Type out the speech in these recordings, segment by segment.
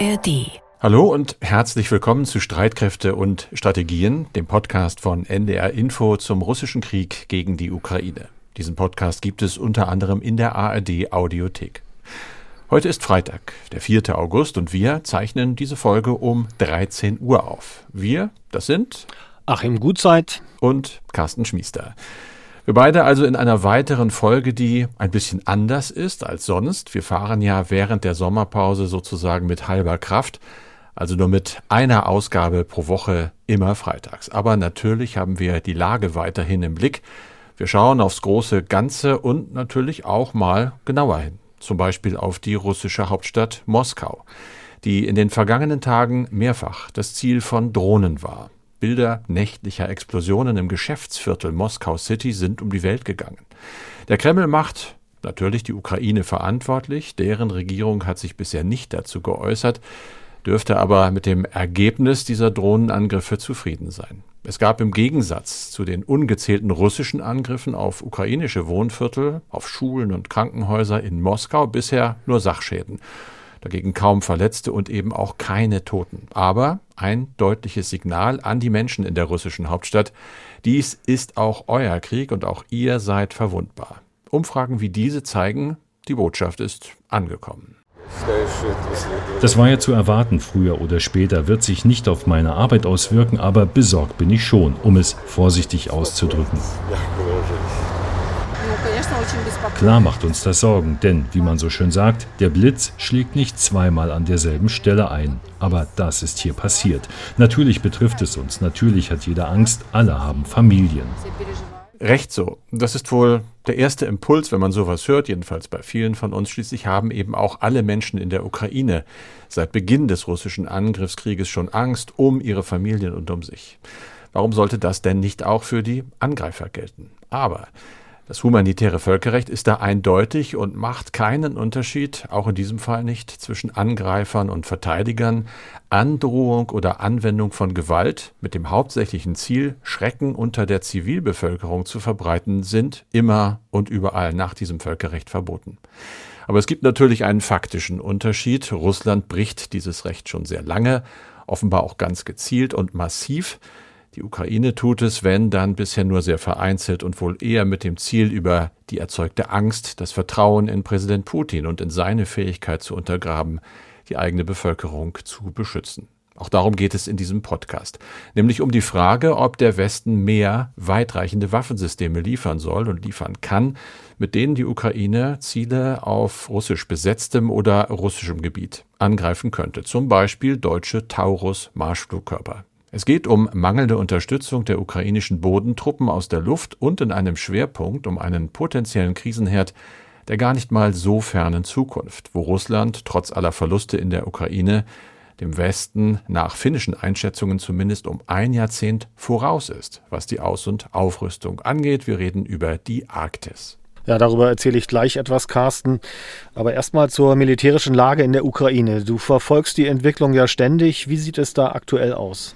ARD. Hallo und herzlich willkommen zu Streitkräfte und Strategien, dem Podcast von NDR Info zum russischen Krieg gegen die Ukraine. Diesen Podcast gibt es unter anderem in der ARD Audiothek. Heute ist Freitag, der 4. August und wir zeichnen diese Folge um 13 Uhr auf. Wir, das sind Achim Gutzeit und Carsten Schmiester. Wir beide also in einer weiteren Folge, die ein bisschen anders ist als sonst. Wir fahren ja während der Sommerpause sozusagen mit halber Kraft, also nur mit einer Ausgabe pro Woche immer freitags. Aber natürlich haben wir die Lage weiterhin im Blick. Wir schauen aufs große Ganze und natürlich auch mal genauer hin. Zum Beispiel auf die russische Hauptstadt Moskau, die in den vergangenen Tagen mehrfach das Ziel von Drohnen war. Bilder nächtlicher Explosionen im Geschäftsviertel Moskau City sind um die Welt gegangen. Der Kreml macht natürlich die Ukraine verantwortlich, deren Regierung hat sich bisher nicht dazu geäußert, dürfte aber mit dem Ergebnis dieser Drohnenangriffe zufrieden sein. Es gab im Gegensatz zu den ungezählten russischen Angriffen auf ukrainische Wohnviertel, auf Schulen und Krankenhäuser in Moskau bisher nur Sachschäden dagegen kaum Verletzte und eben auch keine Toten. Aber ein deutliches Signal an die Menschen in der russischen Hauptstadt. Dies ist auch euer Krieg und auch ihr seid verwundbar. Umfragen wie diese zeigen, die Botschaft ist angekommen. Das war ja zu erwarten, früher oder später wird sich nicht auf meine Arbeit auswirken, aber besorgt bin ich schon, um es vorsichtig auszudrücken. Klar macht uns das Sorgen, denn, wie man so schön sagt, der Blitz schlägt nicht zweimal an derselben Stelle ein. Aber das ist hier passiert. Natürlich betrifft es uns, natürlich hat jeder Angst, alle haben Familien. Recht so. Das ist wohl der erste Impuls, wenn man sowas hört, jedenfalls bei vielen von uns. Schließlich haben eben auch alle Menschen in der Ukraine seit Beginn des russischen Angriffskrieges schon Angst um ihre Familien und um sich. Warum sollte das denn nicht auch für die Angreifer gelten? Aber das humanitäre Völkerrecht ist da eindeutig und macht keinen Unterschied, auch in diesem Fall nicht, zwischen Angreifern und Verteidigern. Androhung oder Anwendung von Gewalt mit dem hauptsächlichen Ziel, Schrecken unter der Zivilbevölkerung zu verbreiten, sind immer und überall nach diesem Völkerrecht verboten. Aber es gibt natürlich einen faktischen Unterschied. Russland bricht dieses Recht schon sehr lange, offenbar auch ganz gezielt und massiv. Die Ukraine tut es, wenn, dann bisher nur sehr vereinzelt und wohl eher mit dem Ziel, über die erzeugte Angst das Vertrauen in Präsident Putin und in seine Fähigkeit zu untergraben, die eigene Bevölkerung zu beschützen. Auch darum geht es in diesem Podcast, nämlich um die Frage, ob der Westen mehr weitreichende Waffensysteme liefern soll und liefern kann, mit denen die Ukraine Ziele auf russisch besetztem oder russischem Gebiet angreifen könnte, zum Beispiel deutsche Taurus-Marschflugkörper. Es geht um mangelnde Unterstützung der ukrainischen Bodentruppen aus der Luft und in einem Schwerpunkt um einen potenziellen Krisenherd der gar nicht mal so fernen Zukunft, wo Russland trotz aller Verluste in der Ukraine dem Westen nach finnischen Einschätzungen zumindest um ein Jahrzehnt voraus ist, was die Aus- und Aufrüstung angeht. Wir reden über die Arktis. Ja, darüber erzähle ich gleich etwas, Carsten. Aber erstmal zur militärischen Lage in der Ukraine. Du verfolgst die Entwicklung ja ständig. Wie sieht es da aktuell aus?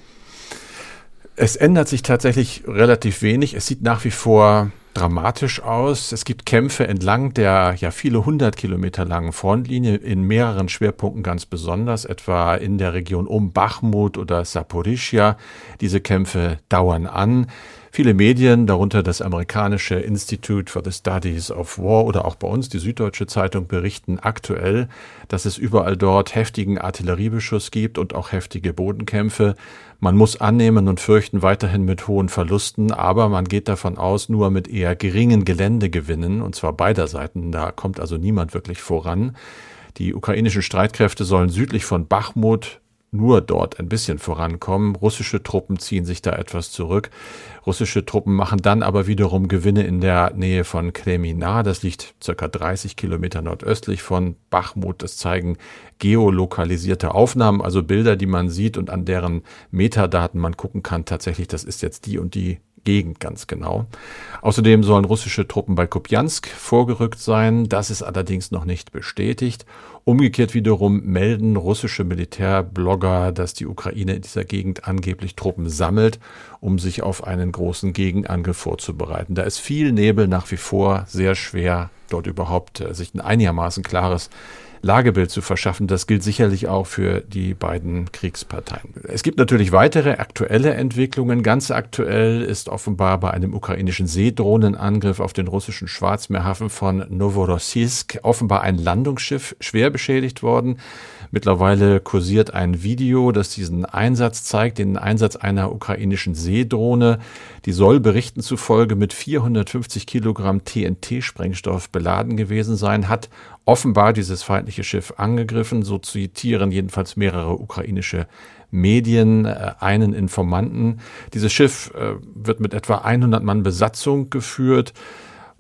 Es ändert sich tatsächlich relativ wenig. Es sieht nach wie vor dramatisch aus. Es gibt Kämpfe entlang der ja viele hundert Kilometer langen Frontlinie in mehreren Schwerpunkten ganz besonders, etwa in der Region um Bachmut oder Saporischia. Diese Kämpfe dauern an. Viele Medien, darunter das amerikanische Institute for the Studies of War oder auch bei uns die Süddeutsche Zeitung, berichten aktuell, dass es überall dort heftigen Artilleriebeschuss gibt und auch heftige Bodenkämpfe. Man muss annehmen und fürchten weiterhin mit hohen Verlusten, aber man geht davon aus, nur mit eher geringen Geländegewinnen, und zwar beider Seiten. Da kommt also niemand wirklich voran. Die ukrainischen Streitkräfte sollen südlich von Bachmut nur dort ein bisschen vorankommen. Russische Truppen ziehen sich da etwas zurück. Russische Truppen machen dann aber wiederum Gewinne in der Nähe von Kremina. Das liegt circa 30 Kilometer nordöstlich von Bachmut. Das zeigen geolokalisierte Aufnahmen, also Bilder, die man sieht und an deren Metadaten man gucken kann. Tatsächlich, das ist jetzt die und die Gegend ganz genau. Außerdem sollen russische Truppen bei Kupjansk vorgerückt sein. Das ist allerdings noch nicht bestätigt. Umgekehrt wiederum melden russische Militärblogger, dass die Ukraine in dieser Gegend angeblich Truppen sammelt, um sich auf einen großen Gegenangriff vorzubereiten. Da ist viel Nebel nach wie vor, sehr schwer dort überhaupt äh, sich ein einigermaßen klares Lagebild zu verschaffen. Das gilt sicherlich auch für die beiden Kriegsparteien. Es gibt natürlich weitere aktuelle Entwicklungen. Ganz aktuell ist offenbar bei einem ukrainischen Seedrohnenangriff auf den russischen Schwarzmeerhafen von Novorossiysk offenbar ein Landungsschiff schwer beschädigt worden. Mittlerweile kursiert ein Video, das diesen Einsatz zeigt, den Einsatz einer ukrainischen Seedrohne. Die soll Berichten zufolge mit 450 Kilogramm TNT-Sprengstoff beladen gewesen sein, hat offenbar dieses feindliche Schiff angegriffen. So zitieren jedenfalls mehrere ukrainische Medien äh, einen Informanten. Dieses Schiff äh, wird mit etwa 100 Mann Besatzung geführt.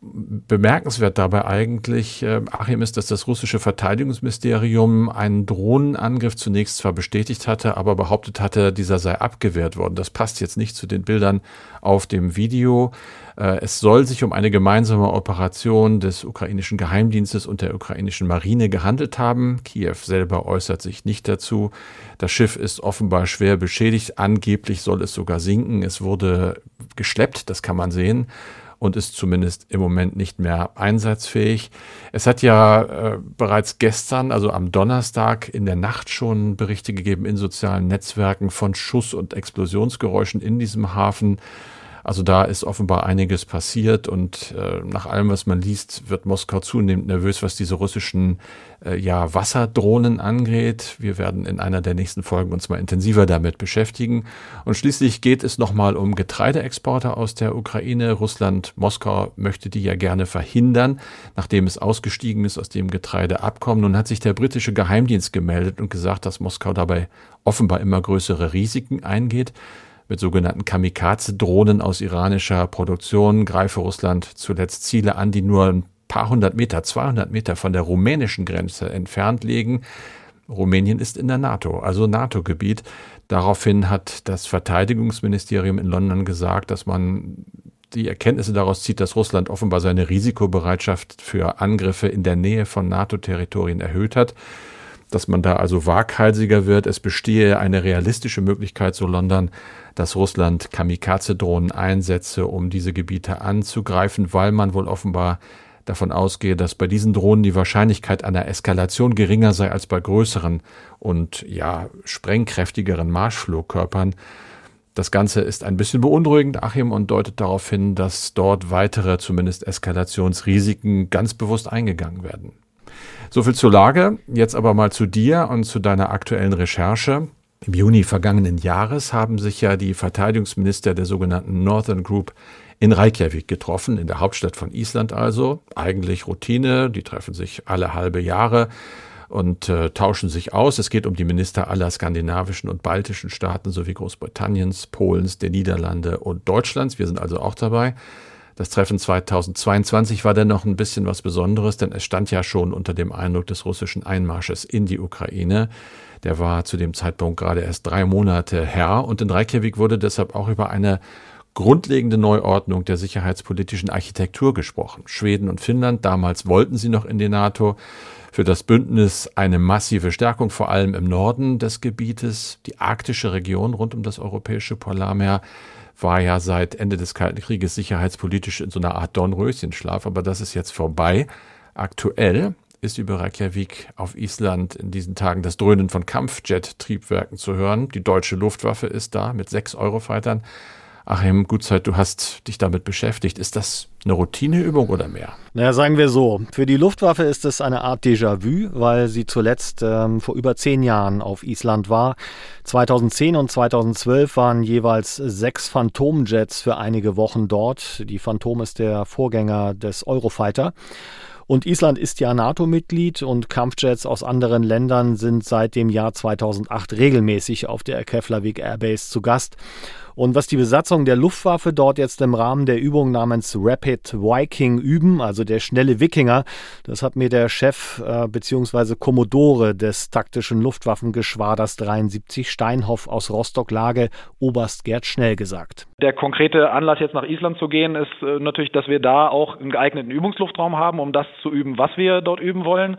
Bemerkenswert dabei eigentlich, äh, Achim, ist, dass das russische Verteidigungsministerium einen Drohnenangriff zunächst zwar bestätigt hatte, aber behauptet hatte, dieser sei abgewehrt worden. Das passt jetzt nicht zu den Bildern auf dem Video. Äh, es soll sich um eine gemeinsame Operation des ukrainischen Geheimdienstes und der ukrainischen Marine gehandelt haben. Kiew selber äußert sich nicht dazu. Das Schiff ist offenbar schwer beschädigt. Angeblich soll es sogar sinken. Es wurde geschleppt, das kann man sehen und ist zumindest im Moment nicht mehr einsatzfähig. Es hat ja äh, bereits gestern, also am Donnerstag in der Nacht schon Berichte gegeben in sozialen Netzwerken von Schuss- und Explosionsgeräuschen in diesem Hafen. Also da ist offenbar einiges passiert und äh, nach allem, was man liest, wird Moskau zunehmend nervös, was diese russischen äh, ja, Wasserdrohnen angeht. Wir werden in einer der nächsten Folgen uns mal intensiver damit beschäftigen. Und schließlich geht es nochmal um Getreideexporte aus der Ukraine. Russland, Moskau möchte die ja gerne verhindern, nachdem es ausgestiegen ist aus dem Getreideabkommen. Nun hat sich der britische Geheimdienst gemeldet und gesagt, dass Moskau dabei offenbar immer größere Risiken eingeht mit sogenannten Kamikaze-Drohnen aus iranischer Produktion greife Russland zuletzt Ziele an, die nur ein paar hundert Meter, 200 Meter von der rumänischen Grenze entfernt liegen. Rumänien ist in der NATO, also NATO-Gebiet. Daraufhin hat das Verteidigungsministerium in London gesagt, dass man die Erkenntnisse daraus zieht, dass Russland offenbar seine Risikobereitschaft für Angriffe in der Nähe von NATO-Territorien erhöht hat dass man da also waghalsiger wird. Es bestehe eine realistische Möglichkeit, so London, dass Russland Kamikaze-Drohnen einsetze, um diese Gebiete anzugreifen, weil man wohl offenbar davon ausgehe, dass bei diesen Drohnen die Wahrscheinlichkeit einer Eskalation geringer sei als bei größeren und ja sprengkräftigeren Marschflugkörpern. Das Ganze ist ein bisschen beunruhigend, Achim, und deutet darauf hin, dass dort weitere, zumindest Eskalationsrisiken ganz bewusst eingegangen werden. So viel zur Lage. Jetzt aber mal zu dir und zu deiner aktuellen Recherche. Im Juni vergangenen Jahres haben sich ja die Verteidigungsminister der sogenannten Northern Group in Reykjavik getroffen, in der Hauptstadt von Island also. Eigentlich Routine, die treffen sich alle halbe Jahre und äh, tauschen sich aus. Es geht um die Minister aller skandinavischen und baltischen Staaten sowie Großbritanniens, Polens, der Niederlande und Deutschlands. Wir sind also auch dabei. Das Treffen 2022 war dann noch ein bisschen was Besonderes, denn es stand ja schon unter dem Eindruck des russischen Einmarsches in die Ukraine. Der war zu dem Zeitpunkt gerade erst drei Monate her und in Reykjavik wurde deshalb auch über eine grundlegende Neuordnung der sicherheitspolitischen Architektur gesprochen. Schweden und Finnland, damals wollten sie noch in die NATO, für das Bündnis eine massive Stärkung, vor allem im Norden des Gebietes, die arktische Region rund um das europäische Polarmeer war ja seit Ende des Kalten Krieges sicherheitspolitisch in so einer Art Dornröschenschlaf, aber das ist jetzt vorbei. Aktuell ist über Reykjavik auf Island in diesen Tagen das Dröhnen von Kampfjet-Triebwerken zu hören. Die deutsche Luftwaffe ist da mit sechs Eurofightern. Achim Gutzeit, du hast dich damit beschäftigt. Ist das eine Routineübung oder mehr? Naja, sagen wir so. Für die Luftwaffe ist es eine Art Déjà-vu, weil sie zuletzt ähm, vor über zehn Jahren auf Island war. 2010 und 2012 waren jeweils sechs Phantomjets für einige Wochen dort. Die Phantom ist der Vorgänger des Eurofighter. Und Island ist ja NATO-Mitglied und Kampfjets aus anderen Ländern sind seit dem Jahr 2008 regelmäßig auf der Keflavik Airbase zu Gast. Und was die Besatzung der Luftwaffe dort jetzt im Rahmen der Übung namens Rapid Viking üben, also der schnelle Wikinger, das hat mir der Chef äh, bzw. Kommodore des taktischen Luftwaffengeschwaders 73 Steinhoff aus Rostock-Lage, Oberst Gerd Schnell gesagt. Der konkrete Anlass jetzt nach Island zu gehen, ist äh, natürlich, dass wir da auch einen geeigneten Übungsluftraum haben, um das zu üben, was wir dort üben wollen.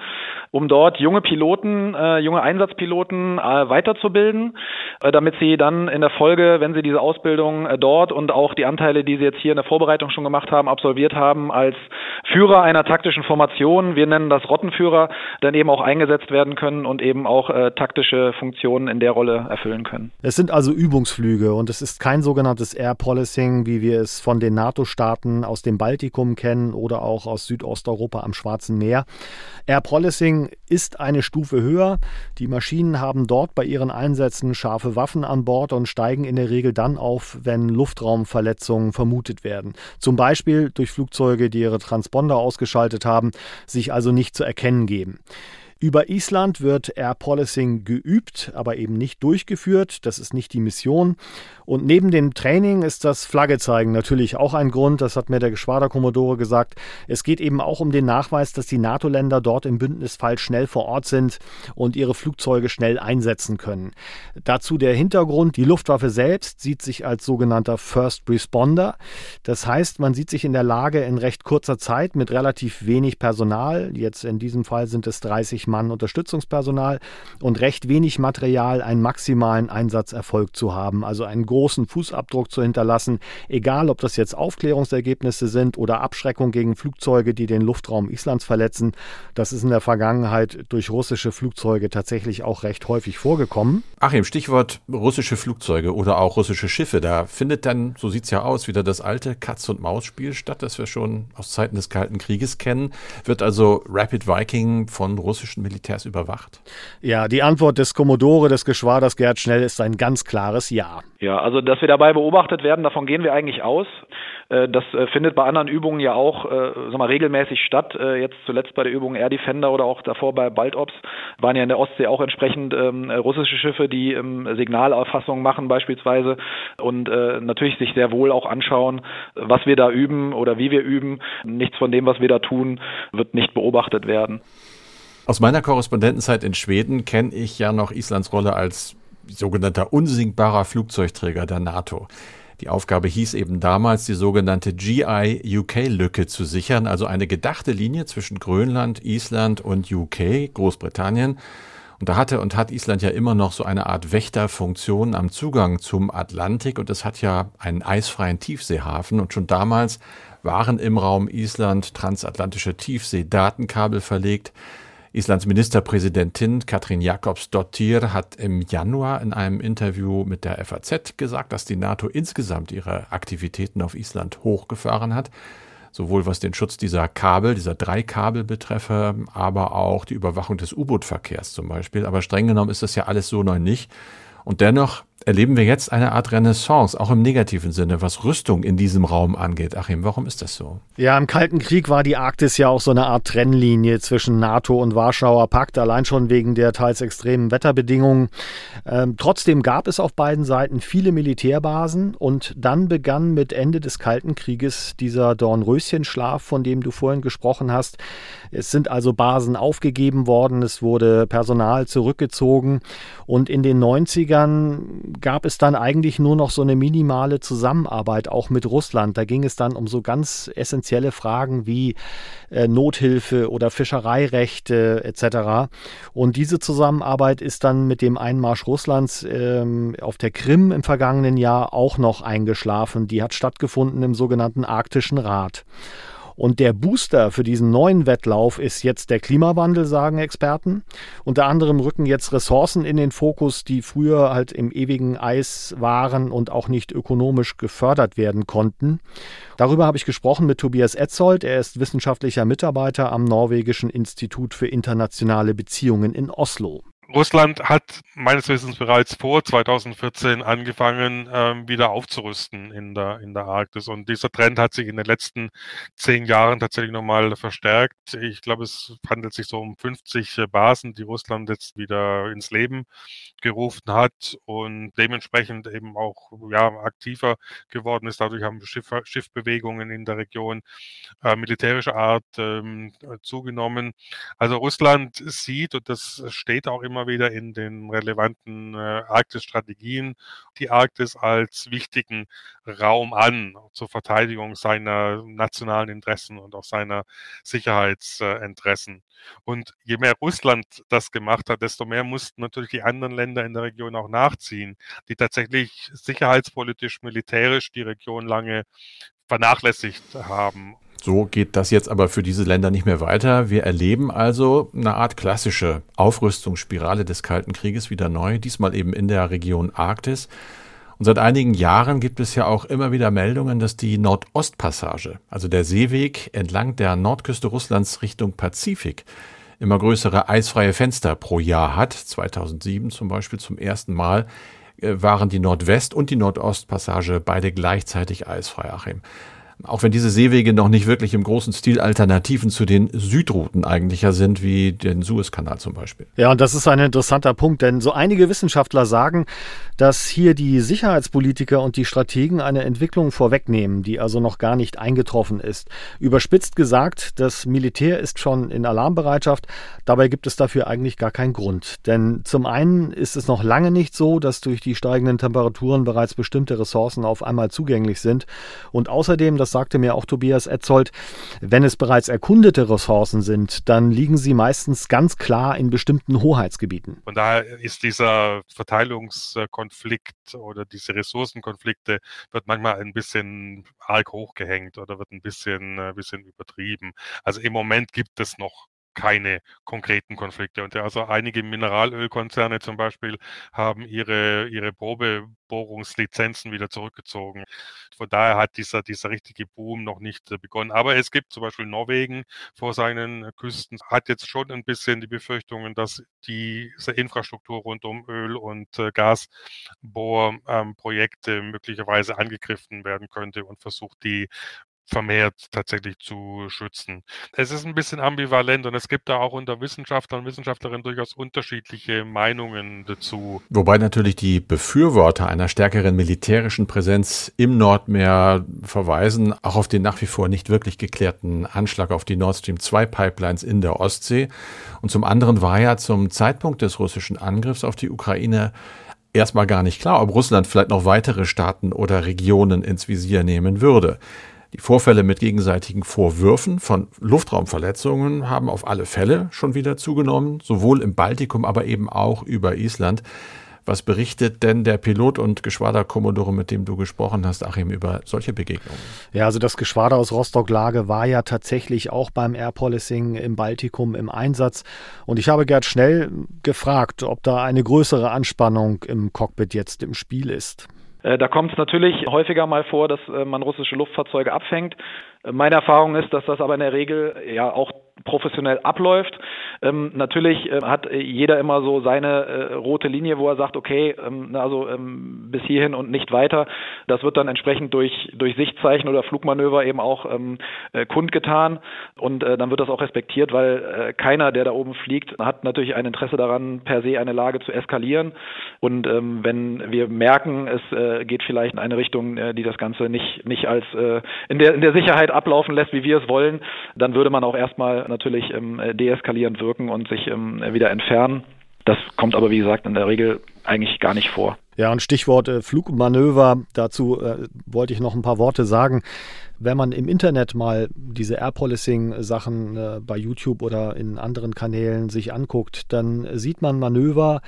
um dort junge Piloten, äh, junge Einsatzpiloten äh, weiterzubilden, äh, damit sie dann in der Folge, wenn sie diese Ausbildung äh, dort und auch die Anteile, die sie jetzt hier in der Vorbereitung schon gemacht haben, absolviert haben, als Führer einer taktischen Formation, wir nennen das Rottenführer, dann eben auch eingesetzt werden können und eben auch äh, taktische Funktionen in der Rolle erfüllen können. Es sind also Übungsflüge und es ist kein sogenanntes Air Policing, wie wir es von den NATO-Staaten aus dem Baltikum kennen oder auch aus Südosteuropa am Schwarzen Meer. Air Policing ist eine Stufe höher. Die Maschinen haben dort bei ihren Einsätzen scharfe Waffen an Bord und steigen in der Regel dann auf, wenn Luftraumverletzungen vermutet werden. Zum Beispiel durch Flugzeuge, die ihre Transponder ausgeschaltet haben, sich also nicht zu erkennen geben. Über Island wird Air Policing geübt, aber eben nicht durchgeführt. Das ist nicht die Mission. Und neben dem Training ist das Flaggezeigen natürlich auch ein Grund. Das hat mir der Geschwaderkommodore gesagt. Es geht eben auch um den Nachweis, dass die NATO-Länder dort im Bündnisfall schnell vor Ort sind und ihre Flugzeuge schnell einsetzen können. Dazu der Hintergrund. Die Luftwaffe selbst sieht sich als sogenannter First Responder. Das heißt, man sieht sich in der Lage, in recht kurzer Zeit mit relativ wenig Personal, jetzt in diesem Fall sind es 30 Mann Unterstützungspersonal und recht wenig Material einen maximalen Einsatzerfolg zu haben, also einen großen Fußabdruck zu hinterlassen, egal ob das jetzt Aufklärungsergebnisse sind oder Abschreckung gegen Flugzeuge, die den Luftraum Islands verletzen. Das ist in der Vergangenheit durch russische Flugzeuge tatsächlich auch recht häufig vorgekommen. Achim, Stichwort russische Flugzeuge oder auch russische Schiffe. Da findet dann, so sieht es ja aus, wieder das alte Katz-und-Maus-Spiel statt, das wir schon aus Zeiten des Kalten Krieges kennen. Wird also Rapid Viking von russischen russischen Militärs überwacht? Ja, die Antwort des Kommodore des Geschwaders Gerd Schnell ist ein ganz klares Ja. Ja, also dass wir dabei beobachtet werden, davon gehen wir eigentlich aus. Äh, das äh, findet bei anderen Übungen ja auch äh, sag mal, regelmäßig statt. Jetzt zuletzt bei der Übung Air Defender oder auch davor bei Baltops waren ja in der Ostsee auch entsprechend ähm, russische Schiffe, die ähm, Signalauffassungen machen beispielsweise und natürlich sich sehr wohl auch anschauen, was wir da üben oder wie wir üben. Nichts von dem, was wir da tun, wird nicht beobachtet werden. Aus meiner Korrespondentenzeit in Schweden kenne ich ja noch Islands Rolle als sogenannter unsinkbarer Flugzeugträger der NATO. Die Aufgabe hieß eben damals, die sogenannte GI-UK-Lücke zu sichern, also eine gedachte Linie zwischen Grönland, Island und UK, Großbritannien. Und da hatte und hat Island ja immer noch so eine Art Wächterfunktion am Zugang zum Atlantik und es hat ja einen eisfreien Tiefseehafen und schon damals waren im Raum Island transatlantische Tiefseedatenkabel verlegt. Islands Ministerpräsidentin Katrin Jakobsdottir hat im Januar in einem Interview mit der FAZ gesagt, dass die NATO insgesamt ihre Aktivitäten auf Island hochgefahren hat, sowohl was den Schutz dieser Kabel, dieser drei Kabel betreffe, aber auch die Überwachung des U-Boot-Verkehrs zum Beispiel. Aber streng genommen ist das ja alles so neu nicht. Und dennoch erleben wir jetzt eine Art Renaissance, auch im negativen Sinne, was Rüstung in diesem Raum angeht. Achim, warum ist das so? Ja, im Kalten Krieg war die Arktis ja auch so eine Art Trennlinie zwischen NATO und Warschauer Pakt, allein schon wegen der teils extremen Wetterbedingungen. Ähm, trotzdem gab es auf beiden Seiten viele Militärbasen und dann begann mit Ende des Kalten Krieges dieser Dornröschenschlaf, von dem du vorhin gesprochen hast. Es sind also Basen aufgegeben worden, es wurde Personal zurückgezogen und in den 90ern gab es dann eigentlich nur noch so eine minimale Zusammenarbeit auch mit Russland. Da ging es dann um so ganz essentielle Fragen wie äh, Nothilfe oder Fischereirechte etc. Und diese Zusammenarbeit ist dann mit dem Einmarsch Russlands ähm, auf der Krim im vergangenen Jahr auch noch eingeschlafen. Die hat stattgefunden im sogenannten Arktischen Rat. Und der Booster für diesen neuen Wettlauf ist jetzt der Klimawandel, sagen Experten. Unter anderem rücken jetzt Ressourcen in den Fokus, die früher halt im ewigen Eis waren und auch nicht ökonomisch gefördert werden konnten. Darüber habe ich gesprochen mit Tobias Etzold. Er ist wissenschaftlicher Mitarbeiter am Norwegischen Institut für internationale Beziehungen in Oslo. Russland hat meines Wissens bereits vor 2014 angefangen, ähm, wieder aufzurüsten in der, in der Arktis. Und dieser Trend hat sich in den letzten zehn Jahren tatsächlich nochmal verstärkt. Ich glaube, es handelt sich so um 50 Basen, die Russland jetzt wieder ins Leben gerufen hat und dementsprechend eben auch ja, aktiver geworden ist. Dadurch haben Schiff, Schiffbewegungen in der Region äh, militärischer Art ähm, zugenommen. Also Russland sieht, und das steht auch immer immer wieder in den relevanten äh, Arktis-Strategien die Arktis als wichtigen Raum an zur Verteidigung seiner nationalen Interessen und auch seiner Sicherheitsinteressen. Und je mehr Russland das gemacht hat, desto mehr mussten natürlich die anderen Länder in der Region auch nachziehen, die tatsächlich sicherheitspolitisch, militärisch die Region lange vernachlässigt haben. So geht das jetzt aber für diese Länder nicht mehr weiter. Wir erleben also eine Art klassische Aufrüstungsspirale des Kalten Krieges wieder neu, diesmal eben in der Region Arktis. Und seit einigen Jahren gibt es ja auch immer wieder Meldungen, dass die Nordostpassage, also der Seeweg entlang der Nordküste Russlands Richtung Pazifik, immer größere eisfreie Fenster pro Jahr hat. 2007 zum Beispiel zum ersten Mal äh, waren die Nordwest- und die Nordostpassage beide gleichzeitig eisfrei, Achim auch wenn diese Seewege noch nicht wirklich im großen Stil Alternativen zu den Südrouten eigentlicher sind, wie den Suezkanal zum Beispiel. Ja, und das ist ein interessanter Punkt, denn so einige Wissenschaftler sagen, dass hier die Sicherheitspolitiker und die Strategen eine Entwicklung vorwegnehmen, die also noch gar nicht eingetroffen ist. Überspitzt gesagt, das Militär ist schon in Alarmbereitschaft, dabei gibt es dafür eigentlich gar keinen Grund. Denn zum einen ist es noch lange nicht so, dass durch die steigenden Temperaturen bereits bestimmte Ressourcen auf einmal zugänglich sind und außerdem das das sagte mir auch Tobias Etzold, wenn es bereits erkundete Ressourcen sind, dann liegen sie meistens ganz klar in bestimmten Hoheitsgebieten. Von daher ist dieser Verteilungskonflikt oder diese Ressourcenkonflikte wird manchmal ein bisschen arg hochgehängt oder wird ein bisschen, ein äh, bisschen übertrieben. Also im Moment gibt es noch keine konkreten Konflikte. Und also einige Mineralölkonzerne zum Beispiel haben ihre, ihre Probebohrungslizenzen wieder zurückgezogen. Von daher hat dieser, dieser richtige Boom noch nicht äh, begonnen. Aber es gibt zum Beispiel Norwegen vor seinen Küsten, hat jetzt schon ein bisschen die Befürchtungen, dass diese Infrastruktur rund um Öl- und äh, Gasbohrprojekte möglicherweise angegriffen werden könnte und versucht, die vermehrt tatsächlich zu schützen. Es ist ein bisschen ambivalent und es gibt da auch unter Wissenschaftlern und Wissenschaftlerinnen durchaus unterschiedliche Meinungen dazu. Wobei natürlich die Befürworter einer stärkeren militärischen Präsenz im Nordmeer verweisen auch auf den nach wie vor nicht wirklich geklärten Anschlag auf die Nord Stream 2 Pipelines in der Ostsee. Und zum anderen war ja zum Zeitpunkt des russischen Angriffs auf die Ukraine erstmal gar nicht klar, ob Russland vielleicht noch weitere Staaten oder Regionen ins Visier nehmen würde. Die Vorfälle mit gegenseitigen Vorwürfen von Luftraumverletzungen haben auf alle Fälle schon wieder zugenommen, sowohl im Baltikum, aber eben auch über Island. Was berichtet denn der Pilot und Geschwaderkommodore, mit dem du gesprochen hast, Achim, über solche Begegnungen? Ja, also das Geschwader aus Rostock-Lage war ja tatsächlich auch beim Air Policing im Baltikum im Einsatz. Und ich habe Gerd Schnell gefragt, ob da eine größere Anspannung im Cockpit jetzt im Spiel ist. Äh, da kommt es natürlich häufiger mal vor, dass äh, man russische Luftfahrzeuge abfängt. Äh, meine Erfahrung ist, dass das aber in der Regel ja auch professionell abläuft. Ähm, natürlich äh, hat jeder immer so seine äh, rote Linie, wo er sagt, okay, ähm, also ähm, bis hierhin und nicht weiter. Das wird dann entsprechend durch, durch Sichtzeichen oder Flugmanöver eben auch ähm, äh, kundgetan und äh, dann wird das auch respektiert, weil äh, keiner, der da oben fliegt, hat natürlich ein Interesse daran, per se eine Lage zu eskalieren. Und ähm, wenn wir merken, es äh, geht vielleicht in eine Richtung, die das Ganze nicht, nicht als in, der, in der Sicherheit ablaufen lässt, wie wir es wollen, dann würde man auch erstmal natürlich ähm, deeskalierend wirken und sich ähm, wieder entfernen. Das kommt aber, wie gesagt, in der Regel eigentlich gar nicht vor. Ja, und Stichwort äh, Flugmanöver, dazu äh, wollte ich noch ein paar Worte sagen. Wenn man im Internet mal diese Air Policing Sachen äh, bei YouTube oder in anderen Kanälen sich anguckt, dann sieht man Manöver,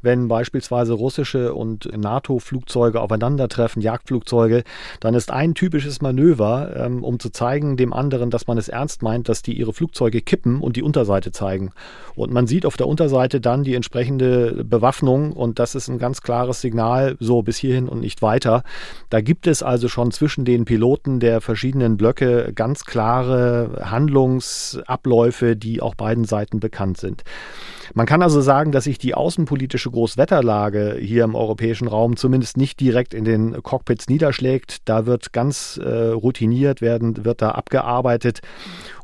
wenn beispielsweise russische und NATO-Flugzeuge aufeinandertreffen, Jagdflugzeuge, dann ist ein typisches Manöver, ähm, um zu zeigen dem anderen, dass man es ernst meint, dass die ihre Flugzeuge kippen und die Unterseite zeigen. Und man sieht auf der Unterseite dann die entsprechende Bewaffnung und das ist ein ganz klares Signal, so bis hierhin und nicht weiter. Da gibt es also schon zwischen den Piloten der verschiedenen Blöcke ganz klare Handlungsabläufe, die auch beiden Seiten bekannt sind. Man kann also sagen, dass sich die außenpolitische Großwetterlage hier im europäischen Raum zumindest nicht direkt in den Cockpits niederschlägt. Da wird ganz äh, routiniert werden, wird da abgearbeitet.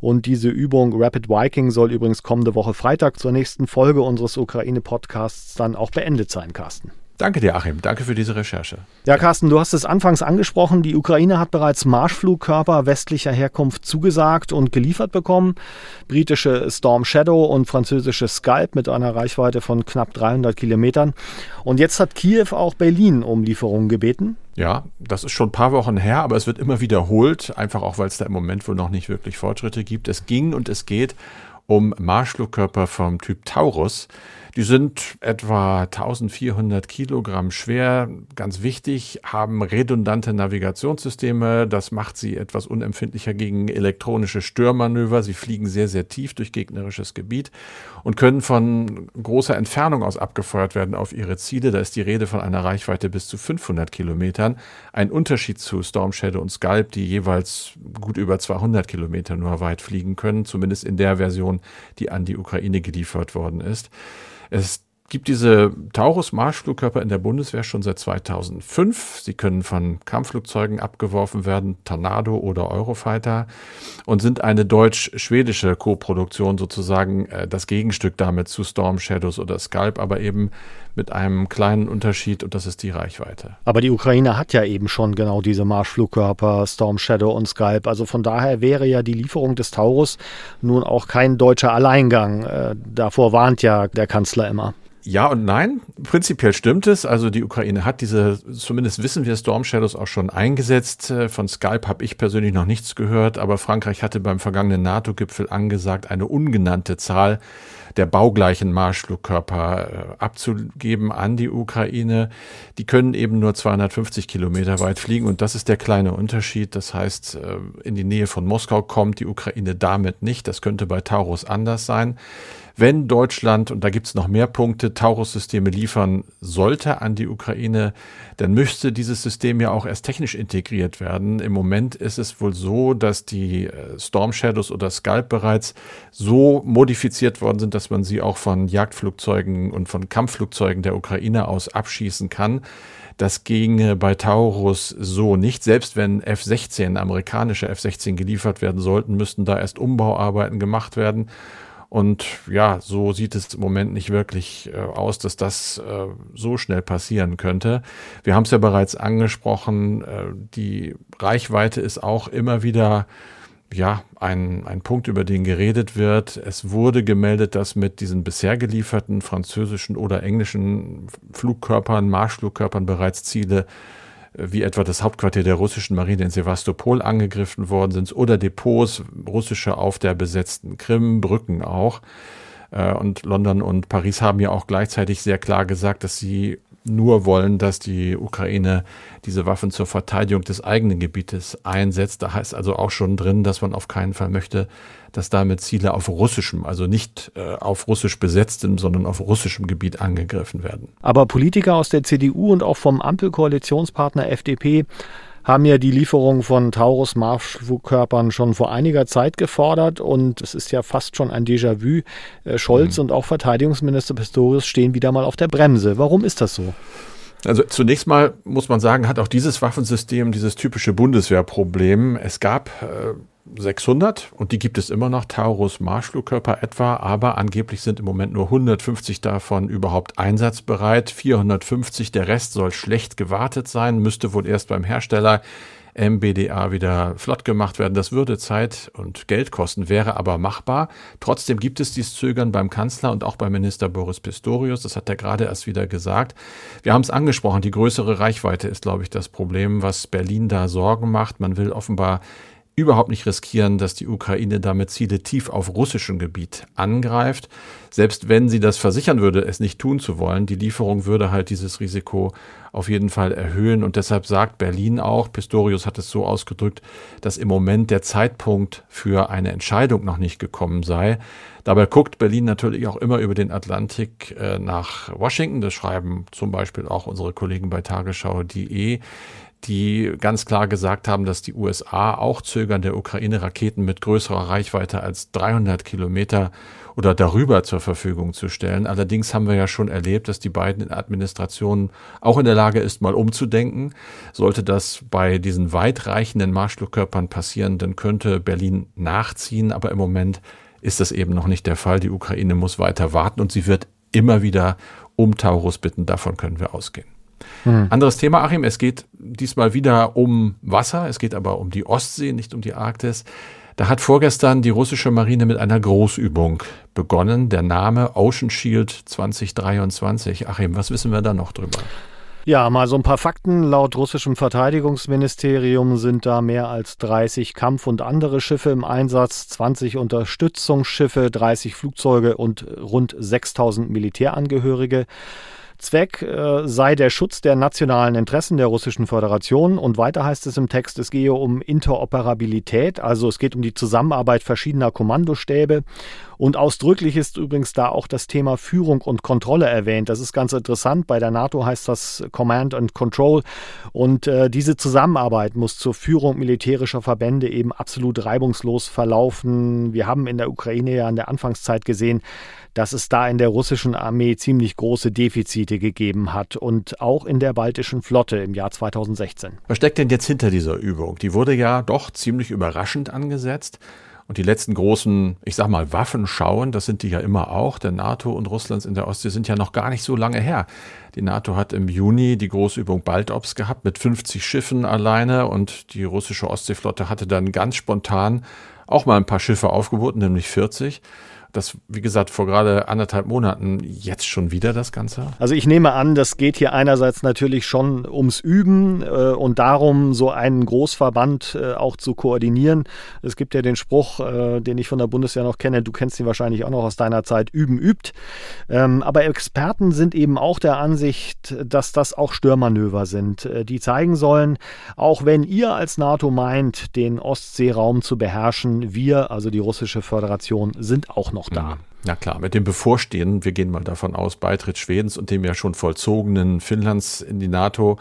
Und diese Übung Rapid Viking soll übrigens kommende Woche Freitag zur nächsten Folge unseres Ukraine-Podcasts dann auch beendet sein, Carsten. Danke dir, Achim. Danke für diese Recherche. Ja, Carsten, du hast es anfangs angesprochen. Die Ukraine hat bereits Marschflugkörper westlicher Herkunft zugesagt und geliefert bekommen. Britische Storm Shadow und französische Scalp mit einer Reichweite von knapp 300 Kilometern. Und jetzt hat Kiew auch Berlin um Lieferungen gebeten. Ja, das ist schon ein paar Wochen her, aber es wird immer wiederholt, einfach auch, weil es da im Moment wohl noch nicht wirklich Fortschritte gibt. Es ging und es geht um Marschflugkörper vom Typ Taurus. Die sind etwa 1400 Kilogramm schwer, ganz wichtig, haben redundante Navigationssysteme. Das macht sie etwas unempfindlicher gegen elektronische Störmanöver. Sie fliegen sehr, sehr tief durch gegnerisches Gebiet und können von großer Entfernung aus abgefeuert werden auf ihre Ziele. Da ist die Rede von einer Reichweite bis zu 500 Kilometern. Ein Unterschied zu Storm Shadow und Scalp, die jeweils gut über 200 Kilometer nur weit fliegen können, zumindest in der Version, die an die Ukraine geliefert worden ist. Es gibt diese Taurus-Marschflugkörper in der Bundeswehr schon seit 2005. Sie können von Kampfflugzeugen abgeworfen werden, Tornado oder Eurofighter, und sind eine deutsch-schwedische Koproduktion sozusagen, äh, das Gegenstück damit zu Storm Shadows oder Scalp, aber eben mit einem kleinen Unterschied und das ist die Reichweite. Aber die Ukraine hat ja eben schon genau diese Marschflugkörper Storm Shadow und Scalp. Also von daher wäre ja die Lieferung des Taurus nun auch kein deutscher Alleingang. Äh, davor warnt ja der Kanzler immer. Ja und nein. Prinzipiell stimmt es. Also die Ukraine hat diese, zumindest wissen wir, Storm Shadows auch schon eingesetzt. Äh, von Skype habe ich persönlich noch nichts gehört, aber Frankreich hatte beim vergangenen NATO-Gipfel angesagt, eine ungenannte Zahl der baugleichen Marschflugkörper äh, abzugeben an die Ukraine. Die können eben nur 250 Kilometer weit fliegen und das ist der kleine Unterschied. Das heißt, äh, in die Nähe von Moskau kommt die Ukraine damit nicht. Das könnte bei Taurus anders sein. Wenn Deutschland, und da gibt es noch mehr Punkte, Taurus-Systeme liefern sollte an die Ukraine, dann müsste dieses System ja auch erst technisch integriert werden. Im Moment ist es wohl so, dass die äh, Storm Shadows oder Scalp bereits so modifiziert worden sind, dass man sie auch von Jagdflugzeugen und von Kampfflugzeugen der Ukraine aus abschießen kann. Das ginge bei Taurus so nicht. Selbst wenn F-16, amerikanische F-16 geliefert werden sollten, müssten da erst Umbauarbeiten gemacht werden. Und ja, so sieht es im Moment nicht wirklich äh, aus, dass das äh, so schnell passieren könnte. Wir haben es ja bereits angesprochen, äh, die Reichweite ist auch immer wieder ja, ein, ein Punkt, über den geredet wird. Es wurde gemeldet, dass mit diesen bisher gelieferten französischen oder englischen Flugkörpern, Marschflugkörpern bereits Ziele wie etwa das Hauptquartier der russischen Marine in Sevastopol angegriffen worden sind oder Depots russische auf der besetzten Krim, Brücken auch. Äh, und London und Paris haben ja auch gleichzeitig sehr klar gesagt, dass sie nur wollen, dass die Ukraine diese Waffen zur Verteidigung des eigenen Gebietes einsetzt. Da heißt also auch schon drin, dass man auf keinen Fall möchte, dass damit Ziele auf russischem, also nicht äh, auf russisch besetztem, sondern auf russischem Gebiet angegriffen werden. Aber Politiker aus der CDU und auch vom Ampelkoalitionspartner FDP haben ja die Lieferung von Taurus Marschflugkörpern schon vor einiger Zeit gefordert und es ist ja fast schon ein Déjà-vu. Äh, Scholz mhm. und auch Verteidigungsminister Pistorius stehen wieder mal auf der Bremse. Warum ist das so? Also zunächst mal muss man sagen, hat auch dieses Waffensystem dieses typische Bundeswehrproblem. Es gab äh, 600 und die gibt es immer noch, Taurus Marschflugkörper etwa, aber angeblich sind im Moment nur 150 davon überhaupt einsatzbereit, 450, der Rest soll schlecht gewartet sein, müsste wohl erst beim Hersteller MBDA wieder flott gemacht werden. Das würde Zeit und Geld kosten, wäre aber machbar. Trotzdem gibt es dieses Zögern beim Kanzler und auch beim Minister Boris Pistorius. Das hat er gerade erst wieder gesagt. Wir haben es angesprochen. Die größere Reichweite ist, glaube ich, das Problem, was Berlin da Sorgen macht. Man will offenbar überhaupt nicht riskieren, dass die Ukraine damit Ziele tief auf russischem Gebiet angreift. Selbst wenn sie das versichern würde, es nicht tun zu wollen, die Lieferung würde halt dieses Risiko auf jeden Fall erhöhen. Und deshalb sagt Berlin auch, Pistorius hat es so ausgedrückt, dass im Moment der Zeitpunkt für eine Entscheidung noch nicht gekommen sei. Dabei guckt Berlin natürlich auch immer über den Atlantik äh, nach Washington. Das schreiben zum Beispiel auch unsere Kollegen bei tagesschau.de die ganz klar gesagt haben, dass die USA auch zögern, der Ukraine Raketen mit größerer Reichweite als 300 Kilometer oder darüber zur Verfügung zu stellen. Allerdings haben wir ja schon erlebt, dass die beiden Administrationen auch in der Lage ist, mal umzudenken. Sollte das bei diesen weitreichenden Marschflugkörpern passieren, dann könnte Berlin nachziehen. Aber im Moment ist das eben noch nicht der Fall. Die Ukraine muss weiter warten und sie wird immer wieder um Taurus bitten. Davon können wir ausgehen. Hm. Anderes Thema, Achim. Es geht diesmal wieder um Wasser. Es geht aber um die Ostsee, nicht um die Arktis. Da hat vorgestern die russische Marine mit einer Großübung begonnen. Der Name Ocean Shield 2023. Achim, was wissen wir da noch drüber? Ja, mal so ein paar Fakten. Laut russischem Verteidigungsministerium sind da mehr als 30 Kampf- und andere Schiffe im Einsatz, 20 Unterstützungsschiffe, 30 Flugzeuge und rund 6000 Militärangehörige. Zweck äh, sei der Schutz der nationalen Interessen der Russischen Föderation. Und weiter heißt es im Text, es gehe um Interoperabilität, also es geht um die Zusammenarbeit verschiedener Kommandostäbe. Und ausdrücklich ist übrigens da auch das Thema Führung und Kontrolle erwähnt. Das ist ganz interessant. Bei der NATO heißt das Command and Control. Und äh, diese Zusammenarbeit muss zur Führung militärischer Verbände eben absolut reibungslos verlaufen. Wir haben in der Ukraine ja in der Anfangszeit gesehen, dass es da in der russischen Armee ziemlich große Defizite gegeben hat und auch in der baltischen Flotte im Jahr 2016. Was steckt denn jetzt hinter dieser Übung? Die wurde ja doch ziemlich überraschend angesetzt. Und die letzten großen, ich sag mal, Waffenschauen, das sind die ja immer auch, der NATO und Russlands in der Ostsee, sind ja noch gar nicht so lange her. Die NATO hat im Juni die Großübung Baltops gehabt mit 50 Schiffen alleine und die russische Ostseeflotte hatte dann ganz spontan auch mal ein paar Schiffe aufgeboten, nämlich 40 das, wie gesagt, vor gerade anderthalb Monaten jetzt schon wieder das Ganze? Also ich nehme an, das geht hier einerseits natürlich schon ums Üben äh, und darum, so einen Großverband äh, auch zu koordinieren. Es gibt ja den Spruch, äh, den ich von der Bundeswehr noch kenne, du kennst ihn wahrscheinlich auch noch aus deiner Zeit, üben übt. Ähm, aber Experten sind eben auch der Ansicht, dass das auch Störmanöver sind, äh, die zeigen sollen, auch wenn ihr als NATO meint, den Ostseeraum zu beherrschen, wir, also die russische Föderation, sind auch noch noch da. Mhm. Na klar, mit dem bevorstehenden, wir gehen mal davon aus, Beitritt Schwedens und dem ja schon vollzogenen Finnlands in die NATO,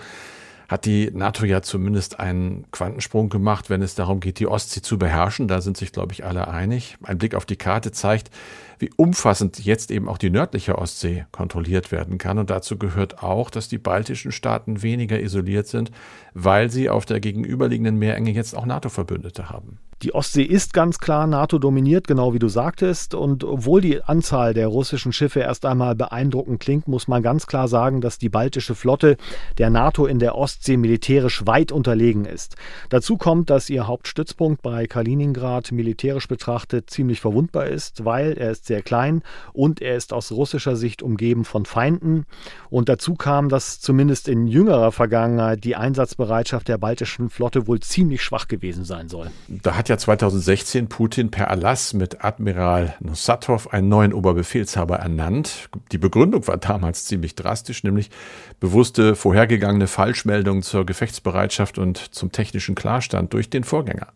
hat die NATO ja zumindest einen Quantensprung gemacht, wenn es darum geht, die Ostsee zu beherrschen. Da sind sich, glaube ich, alle einig. Ein Blick auf die Karte zeigt, wie umfassend jetzt eben auch die nördliche Ostsee kontrolliert werden kann. Und dazu gehört auch, dass die baltischen Staaten weniger isoliert sind, weil sie auf der gegenüberliegenden Meerenge jetzt auch NATO-Verbündete haben. Die Ostsee ist ganz klar NATO dominiert, genau wie du sagtest. Und obwohl die Anzahl der russischen Schiffe erst einmal beeindruckend klingt, muss man ganz klar sagen, dass die baltische Flotte der NATO in der Ostsee militärisch weit unterlegen ist. Dazu kommt, dass ihr Hauptstützpunkt bei Kaliningrad militärisch betrachtet ziemlich verwundbar ist, weil er ist sehr klein und er ist aus russischer Sicht umgeben von Feinden. Und dazu kam, dass zumindest in jüngerer Vergangenheit die Einsatzbereitschaft der baltischen Flotte wohl ziemlich schwach gewesen sein soll. Da hat ja 2016 Putin per Erlass mit Admiral Nosatov einen neuen Oberbefehlshaber ernannt. Die Begründung war damals ziemlich drastisch, nämlich bewusste vorhergegangene Falschmeldungen zur Gefechtsbereitschaft und zum technischen Klarstand durch den Vorgänger.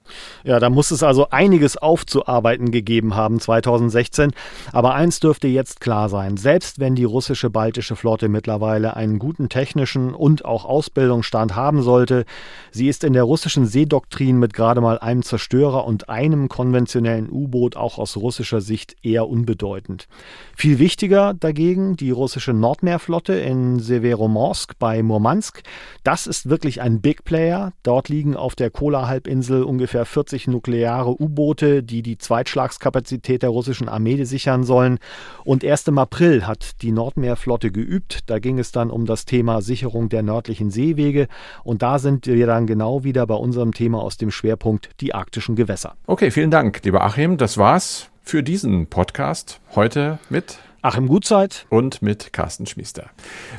Ja, da muss es also einiges aufzuarbeiten gegeben haben 2016. Aber eins dürfte jetzt klar sein. Selbst wenn die russische baltische Flotte mittlerweile einen guten technischen und auch Ausbildungsstand haben sollte, sie ist in der russischen Seedoktrin mit gerade mal einem Zerstörer Zerstörer und einem konventionellen U-Boot auch aus russischer Sicht eher unbedeutend. Viel wichtiger dagegen die russische Nordmeerflotte in Severomorsk bei Murmansk. Das ist wirklich ein Big Player. Dort liegen auf der Kola-Halbinsel ungefähr 40 nukleare U-Boote, die die Zweitschlagskapazität der russischen Armee sichern sollen. Und erst im April hat die Nordmeerflotte geübt. Da ging es dann um das Thema Sicherung der nördlichen Seewege. Und da sind wir dann genau wieder bei unserem Thema aus dem Schwerpunkt die arktischen Gewässer. Okay, vielen Dank, lieber Achim. Das war's für diesen Podcast heute mit Achim Gutzeit und mit Carsten Schmiester.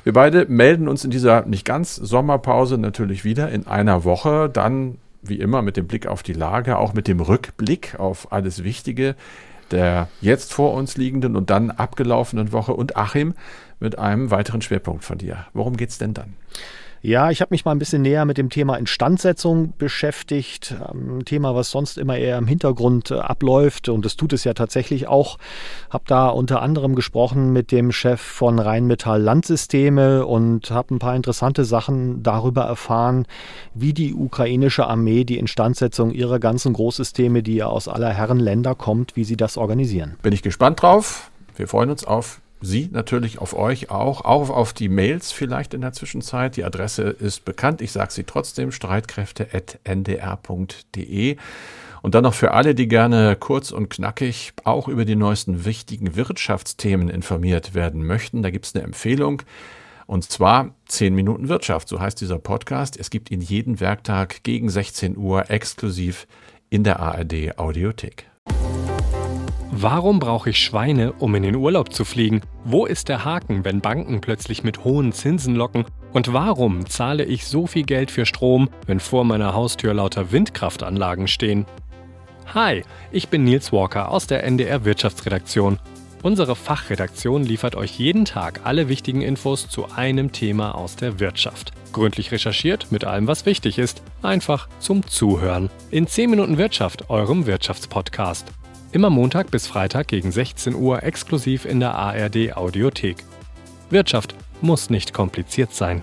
Wir beide melden uns in dieser nicht ganz Sommerpause natürlich wieder in einer Woche, dann wie immer mit dem Blick auf die Lage, auch mit dem Rückblick auf alles Wichtige der jetzt vor uns liegenden und dann abgelaufenen Woche und Achim mit einem weiteren Schwerpunkt von dir. Worum geht's denn dann? Ja, ich habe mich mal ein bisschen näher mit dem Thema Instandsetzung beschäftigt. Ähm, ein Thema, was sonst immer eher im Hintergrund äh, abläuft. Und das tut es ja tatsächlich auch. Habe da unter anderem gesprochen mit dem Chef von Rheinmetall Landsysteme und habe ein paar interessante Sachen darüber erfahren, wie die ukrainische Armee die Instandsetzung ihrer ganzen Großsysteme, die ja aus aller Herren Länder kommt, wie sie das organisieren. Bin ich gespannt drauf. Wir freuen uns auf Sie natürlich auf euch auch, auch auf die Mails vielleicht in der Zwischenzeit. Die Adresse ist bekannt, ich sage sie trotzdem, streitkräfte.ndr.de. Und dann noch für alle, die gerne kurz und knackig auch über die neuesten wichtigen Wirtschaftsthemen informiert werden möchten, da gibt es eine Empfehlung. Und zwar 10 Minuten Wirtschaft, so heißt dieser Podcast. Es gibt ihn jeden Werktag gegen 16 Uhr exklusiv in der ARD Audiothek. Warum brauche ich Schweine, um in den Urlaub zu fliegen? Wo ist der Haken, wenn Banken plötzlich mit hohen Zinsen locken? Und warum zahle ich so viel Geld für Strom, wenn vor meiner Haustür lauter Windkraftanlagen stehen? Hi, ich bin Nils Walker aus der NDR Wirtschaftsredaktion. Unsere Fachredaktion liefert euch jeden Tag alle wichtigen Infos zu einem Thema aus der Wirtschaft. Gründlich recherchiert mit allem, was wichtig ist. Einfach zum Zuhören. In 10 Minuten Wirtschaft, eurem Wirtschaftspodcast. Immer Montag bis Freitag gegen 16 Uhr exklusiv in der ARD Audiothek. Wirtschaft muss nicht kompliziert sein.